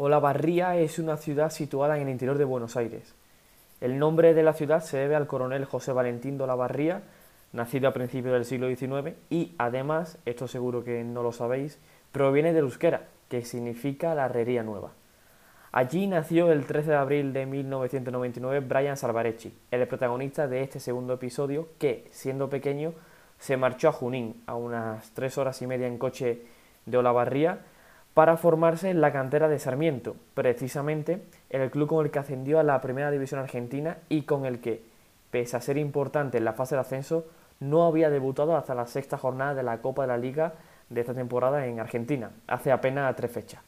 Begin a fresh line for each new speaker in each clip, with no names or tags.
Olavarría es una ciudad situada en el interior de Buenos Aires. El nombre de la ciudad se debe al coronel José Valentín de Olavarría, nacido a principios del siglo XIX, y además, esto seguro que no lo sabéis, proviene del euskera, que significa la herrería nueva. Allí nació el 13 de abril de 1999 Brian Salvarecci, el protagonista de este segundo episodio que, siendo pequeño, se marchó a Junín, a unas tres horas y media en coche de Olavarría, para formarse en la cantera de Sarmiento, precisamente el club con el que ascendió a la Primera División Argentina y con el que, pese a ser importante en la fase de ascenso, no había debutado hasta la sexta jornada de la Copa de la Liga de esta temporada en Argentina, hace apenas tres fechas.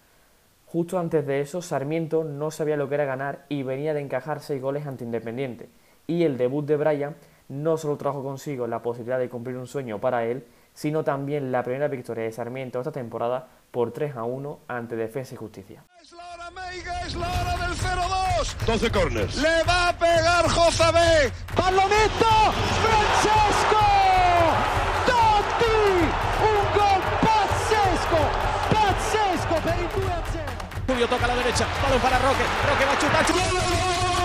Justo antes de eso, Sarmiento no sabía lo que era ganar y venía de encajar seis goles ante Independiente, y el debut de Brian no solo trajo consigo la posibilidad de cumplir un sueño para él, sino también la primera victoria de Sarmiento esta temporada por 3 a 1 ante Defensa y Justicia.
Es la hora, Meiga, es la hora del 0-2.
12 corners.
Le va a pegar Jozabé.
Pallonetto, Francesco Totti, un gol pazzesco, pazzesco per il 2 a 0.
Julio toca a la derecha, balón para Roque, Roque va a chutar, chutar.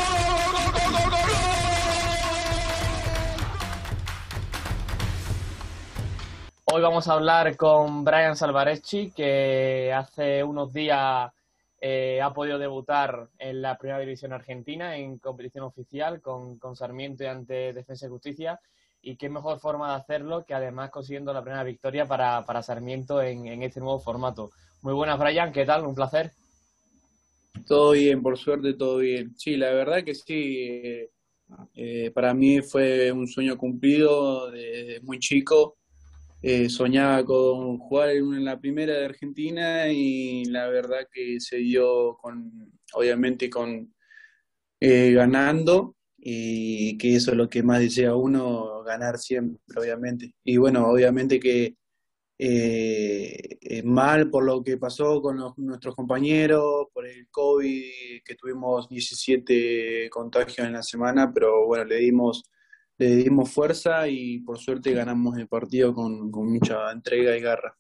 Hoy vamos a hablar con Brian Salvarecci, que hace unos días eh, ha podido debutar en la Primera División Argentina en competición oficial con, con Sarmiento y ante Defensa y Justicia. Y qué mejor forma de hacerlo que además consiguiendo la primera victoria para, para Sarmiento en, en este nuevo formato. Muy buenas, Brian, ¿qué tal? Un placer.
Todo bien, por suerte todo bien. Sí, la verdad que sí. eh, eh, para mí fue un sueño cumplido desde muy chico. Eh, soñaba con jugar en, la primera de Argentina y la verdad que se dio con, obviamente con eh, ganando y que eso es lo que más desea uno, ganar siempre, obviamente. Y bueno, obviamente que eh, mal por lo que pasó con nuestros compañeros, por el COVID, que tuvimos 17 contagios en la semana, pero bueno, le dimos, le dimos fuerza y por suerte ganamos el partido con, con mucha entrega y garra.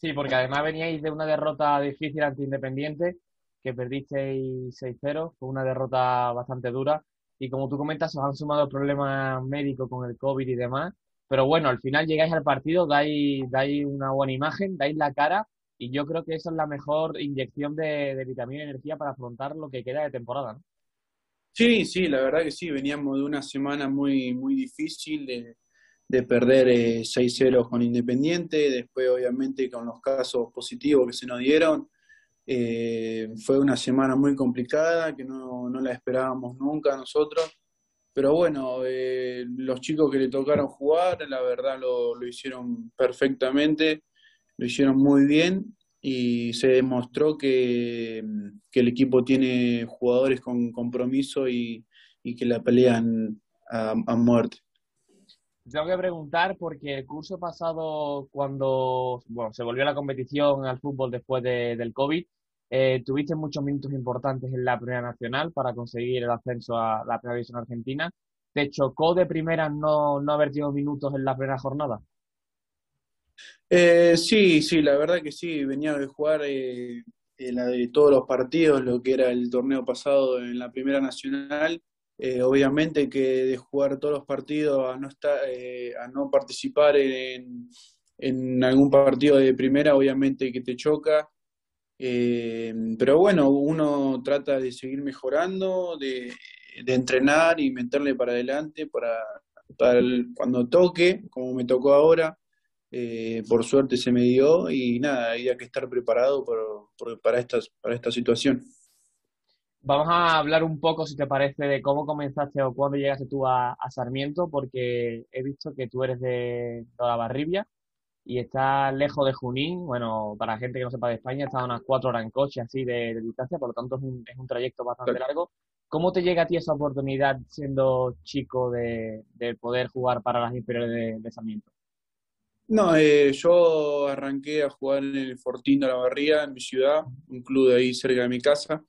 Sí, porque además veníais de una derrota difícil ante Independiente, que perdisteis 6-0, fue una derrota bastante dura. Y como tú comentas, os han sumado problemas médicos con el COVID y demás. Pero bueno, al final llegáis al partido, dais, dais una buena imagen, dais la cara, y yo creo que eso es la mejor inyección de, de vitamina y energía para afrontar lo que queda de temporada, ¿no?
Sí, sí, la verdad que sí, veníamos de una semana muy, muy difícil de, de perder eh, 6-0 con Independiente, después obviamente con los casos positivos que se nos dieron, eh, fue una semana muy complicada que no, no la esperábamos nunca nosotros, pero bueno, eh, los chicos que le tocaron jugar, la verdad lo, lo hicieron perfectamente, lo hicieron muy bien y se demostró que, que el equipo tiene jugadores con compromiso y, y que la pelean a, a muerte.
Tengo que preguntar porque el curso pasado, cuando bueno, se volvió la competición al fútbol después de- del COVID, eh, tuviste muchos minutos importantes en la Primera Nacional para conseguir el ascenso a la Primera División Argentina. ¿Te chocó de primera no, no haber tenido minutos en la primera jornada?
Eh, sí, sí, la verdad que sí, venía de jugar eh, eh, la de todos los partidos, lo que era el torneo pasado en la Primera Nacional. Eh, obviamente que de jugar todos los partidos a no estar, eh, a no participar en, en algún partido de primera, obviamente que te choca. Eh, pero bueno, uno trata de seguir mejorando, de, de entrenar y meterle para adelante para, para el- cuando toque, como me tocó ahora. Eh, por suerte se me dio y nada, había que estar preparado por- por- para, estas, para esta situación.
Vamos a hablar un poco, si te parece, de cómo comenzaste o cuándo llegaste tú a, a Sarmiento, porque he visto que tú eres de, Olavarribia y estás lejos de Junín. Bueno, para gente que no sepa de España, está a unas cuatro horas en coche así de, de distancia, por lo tanto es un, es un trayecto bastante
Claro.
largo. ¿Cómo te llega a ti esa oportunidad siendo chico de, de poder jugar para las inferiores de, de Sarmiento?
No, eh, yo arranqué a jugar en el Fortín de la Barría, en mi ciudad, un club de ahí cerca de mi casa.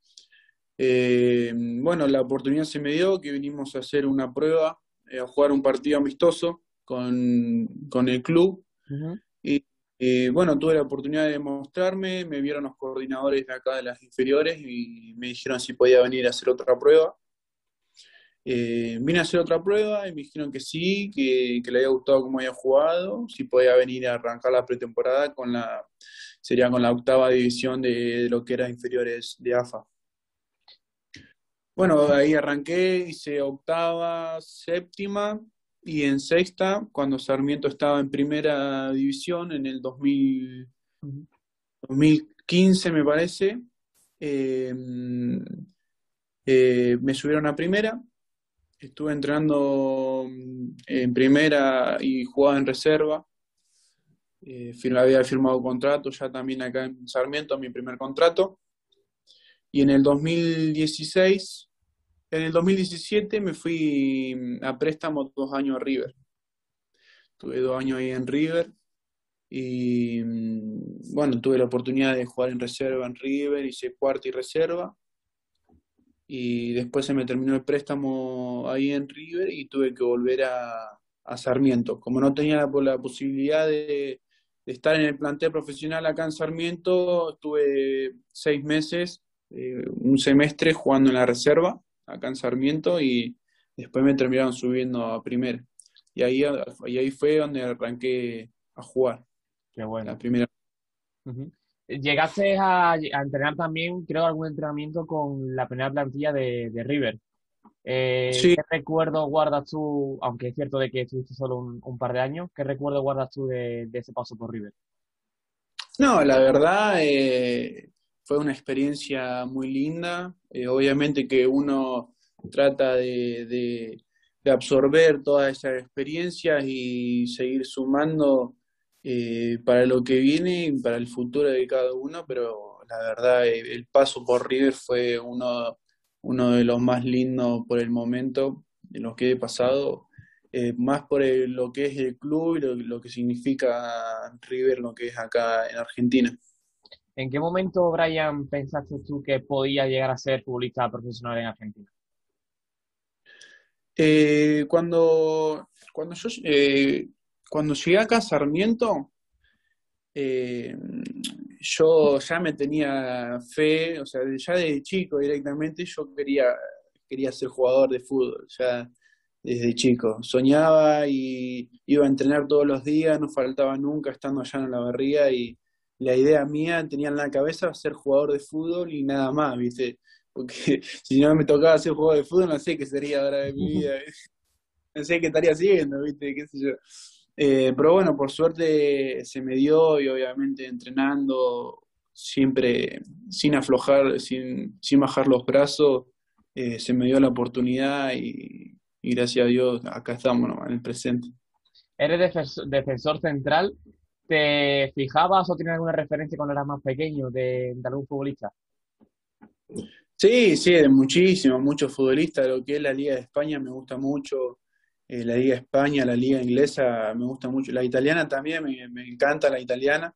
Eh, bueno, la oportunidad se me dio que vinimos a hacer una prueba, eh, a jugar un partido amistoso con, con el club. Y y, bueno, tuve la oportunidad de mostrarme, me vieron los coordinadores de acá de las inferiores y me dijeron si podía venir a hacer otra prueba. Eh, vine a hacer otra prueba y me dijeron que sí, que, le había gustado cómo había jugado, si podía venir a arrancar la pretemporada con la, sería con la octava división de, lo que era inferiores de AFA. Bueno, ahí arranqué, hice octava, séptima y en sexta, cuando Sarmiento estaba en primera división en el 2000, 2015 me parece, eh, eh, me subieron a primera Estuve entrenando mm, en primera y jugaba en reserva. Eh, había firmado contrato ya también acá en Sarmiento, mi primer contrato. Y en el 2016, en el 2017 me fui mm, a préstamo dos años a River. Tuve dos años ahí en River y mm, bueno, tuve la oportunidad de jugar en reserva en River, hice cuarta y reserva y después se me terminó el préstamo ahí en River y tuve que volver a, Sarmiento. Como no tenía la, posibilidad de, estar en el plantel profesional acá en Sarmiento, estuve seis meses, eh, un semestre jugando en la reserva acá en Sarmiento y después me terminaron subiendo a primera. Y ahí, y ahí fue donde arranqué a jugar.
Qué bueno.
La primera.
Llegaste a, entrenar también, creo, algún entrenamiento con la primera plantilla de, River. Eh, ¿Qué recuerdo guardas tú, aunque es cierto de que estuviste solo un, par de años, qué recuerdo guardas tú de, ese paso por River?
No, la verdad eh, fue una experiencia muy linda. Eh, obviamente que uno trata de, de absorber todas esas experiencias y seguir sumando eh, para lo que viene y para el futuro de cada uno, pero la verdad eh, el paso por River fue uno, uno de los más lindos por el momento de los que he pasado, eh, más por lo que es el club y lo, que significa River, lo que es acá en Argentina.
¿En qué momento, Brian, pensaste tú que podía llegar a ser futbolista profesional en Argentina?
cuando, cuando yo cuando llegué acá a Sarmiento, eh, yo ya me tenía fe, o sea, ya de chico directamente yo quería, quería ser jugador de fútbol, ya desde chico. Soñaba y iba a entrenar todos los días, no faltaba nunca estando allá en la barriga y la idea mía tenía en la cabeza ser jugador de fútbol y nada más, ¿viste? Porque si no me tocaba ser jugador de fútbol, no sé qué sería ahora de mi vida. no sé qué estaría haciendo, ¿viste? ¿Qué sé yo? Eh, pero bueno, por suerte se me dio y obviamente entrenando siempre sin aflojar, sin, sin bajar los brazos, eh, se me dio la oportunidad y, gracias a Dios acá estamos en el presente.
Eres defensor, central, ¿te fijabas o tienes alguna referencia cuando eras más pequeño de, de algún futbolista?
Sí, sí, de muchísimos, muchos futbolistas, lo que es la Liga de España me gusta mucho, eh, la Liga España, la Liga Inglesa me gusta mucho, la italiana también, me, encanta la italiana,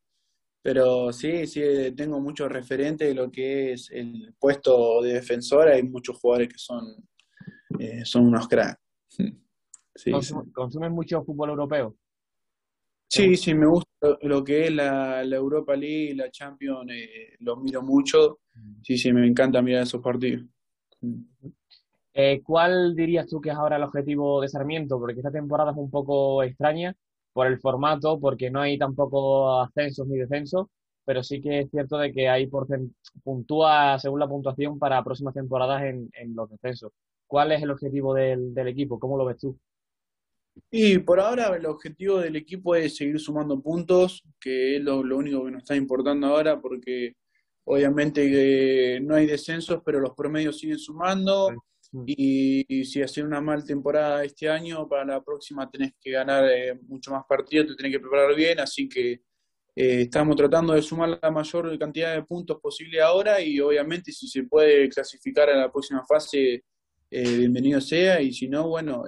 pero sí, sí, tengo muchos referentes de lo que es el puesto de defensor, hay muchos jugadores que son, eh, son unos cracks.
Sí, ¿Consumen mucho fútbol europeo?
Sí, sí, me gusta lo que es la, Europa League, la Champions, eh, lo miro mucho. Mm. Sí, sí, me encanta mirar esos partidos.
Eh, ¿Cuál dirías tú que es ahora el objetivo de Sarmiento? Porque esta temporada es un poco extraña por el formato, porque no hay tampoco ascensos ni descensos, pero sí que es cierto de que hay puntúa según la puntuación para próximas temporadas en, los descensos. ¿Cuál es el objetivo del, equipo? ¿Cómo lo ves tú?
Y por ahora el objetivo del equipo es seguir sumando puntos, que es lo, único que nos está importando ahora, porque obviamente no hay descensos, pero los promedios siguen sumando. Y, si haces una mal temporada este año, para la próxima tenés que ganar eh, mucho más partidos, te tenés que preparar bien, así que eh, estamos tratando de sumar la mayor cantidad de puntos posible ahora y obviamente si se puede clasificar a la próxima fase, eh, bienvenido sea, y si no, bueno,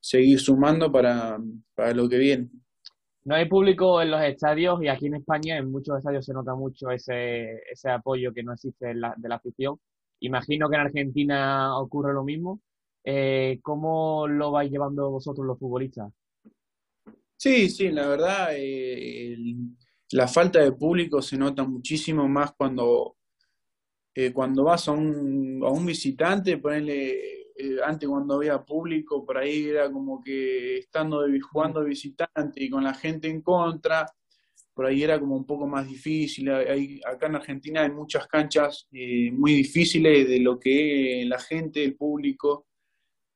seguir sumando para, para lo que viene.
No hay público en los estadios y aquí en España en muchos estadios se nota mucho ese, ese apoyo que no existe la, de la afición. Imagino que en Argentina ocurre lo mismo. Eh, ¿Cómo lo vais llevando vosotros los futbolistas?
Sí, sí, la verdad, eh, la falta de público se nota muchísimo más cuando, eh, cuando vas a un, a un visitante, ponele, eh, antes cuando había público, por ahí era como que estando jugando visitante y con la gente en contra, por ahí era como un poco más difícil. Hay, acá en Argentina hay muchas canchas eh, muy difíciles de lo que la gente, el público,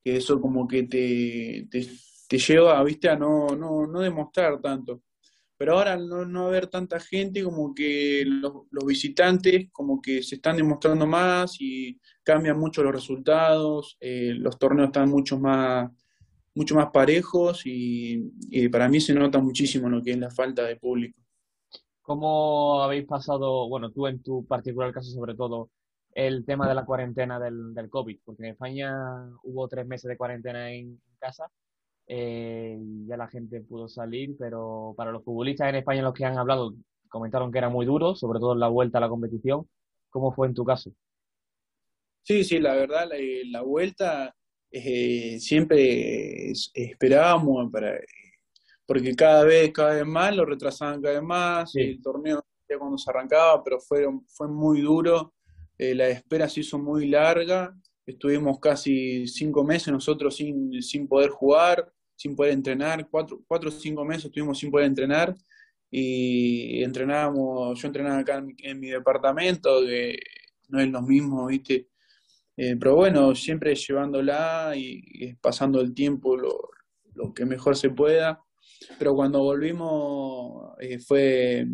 que eso como que te, te, lleva, viste, a no, no, no demostrar tanto. Pero ahora no, no haber tanta gente, como que los, los, visitantes como que se están demostrando más y cambian mucho los resultados, eh, los torneos están mucho más, mucho más parejos y, y, para mí se nota muchísimo lo que es la falta de público.
¿Cómo habéis pasado, bueno, tú en tu particular caso sobre todo, el tema de la cuarentena del, COVID? Porque en España hubo tres meses de cuarentena en casa eh, ya la gente pudo salir, pero para los futbolistas en España los que han hablado comentaron que era muy duro, sobre todo en la vuelta a la competición. ¿Cómo fue en tu caso?
Sí, sí, la verdad, la, la vuelta eh, siempre esperábamos para porque cada vez, cada vez más, lo retrasaban cada vez más, sí. el torneo ya cuando se arrancaba, pero fue, fue muy duro, eh, la espera se hizo muy larga, estuvimos casi cinco meses nosotros sin, sin poder jugar, sin poder entrenar, cuatro, cuatro o cinco meses estuvimos sin poder entrenar y entrenábamos, yo entrenaba acá en mi, en mi departamento, que no es lo mismo, ¿viste? Eh, pero bueno, siempre llevándola y, y pasando el tiempo lo, lo, que mejor se pueda. Pero cuando volvimos eh, fue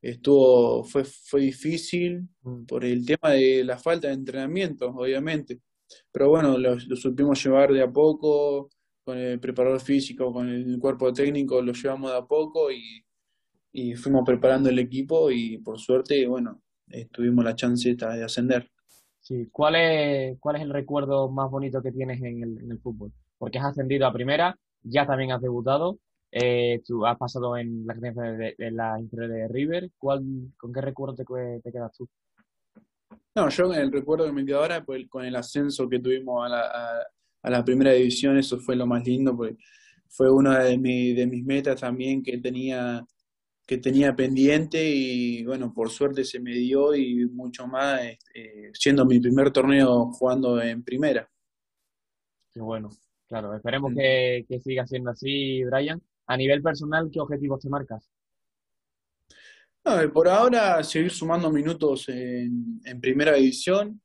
estuvo fue fue difícil por el tema de la falta de entrenamiento, obviamente. Pero bueno, lo, lo supimos llevar de a poco, con el preparador físico, con el cuerpo técnico, lo llevamos de a poco y, y fuimos preparando el equipo y por suerte, bueno, eh, tuvimos la chance de ascender.
Sí, ¿cuál es, cuál es el recuerdo más bonito que tienes en el, en el fútbol? Porque has ascendido a primera, ya también has debutado, eh, tú has pasado en la de, de, de la inferior de River, ¿Cuál, ¿con qué recuerdo te, te quedas tú?
No, yo el recuerdo que me quedo ahora pues, con el ascenso que tuvimos a la, a, a la primera división, eso fue lo más lindo, porque fue una de, mi, de mis metas también que tenía, que tenía pendiente y bueno, por suerte se me dio y mucho más, eh, siendo mi primer torneo jugando en primera.
Qué bueno, claro, esperemos mm. que, que siga siendo así, Brian. A nivel personal, ¿qué objetivos te marcas?
Por ahora seguir sumando minutos en, en primera división,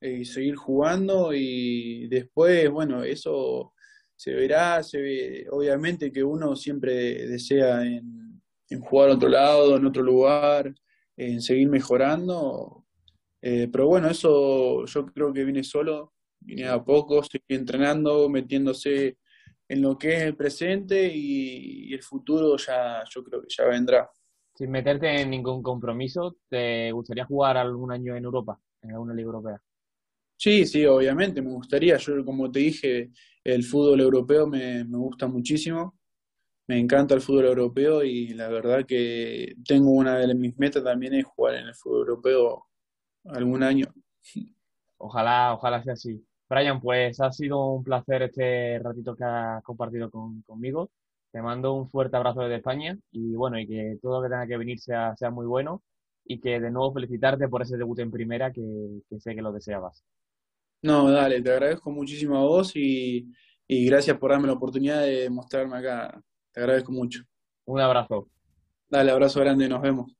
y seguir jugando y después, bueno, eso se verá, se ve, obviamente que uno siempre desea en, en jugar a otro lado, en otro lugar, en seguir mejorando, eh, pero bueno, eso yo creo que viene solo, viene a poco, seguir entrenando, metiéndose en lo que es el presente y, y el futuro ya yo creo que ya vendrá.
Sin meterte en ningún compromiso, ¿te gustaría jugar algún año en Europa, en alguna liga europea?
Sí, sí, obviamente, me gustaría. Yo, como te dije, el fútbol europeo me, me, gusta muchísimo. Me encanta el fútbol europeo y la verdad que tengo una de mis metas también es jugar en el fútbol europeo algún año.
Ojalá, ojalá sea así. Brian, pues ha sido un placer este ratito que has compartido con, conmigo. Te mando un fuerte abrazo desde España y bueno, y que todo lo que tenga que venir sea, sea muy bueno y que de nuevo felicitarte por ese debut en primera que, que sé que lo deseabas.
No, dale, te agradezco muchísimo a vos y, y gracias por darme la oportunidad de mostrarme acá. Te agradezco mucho.
Un abrazo.
Dale, abrazo grande, nos vemos.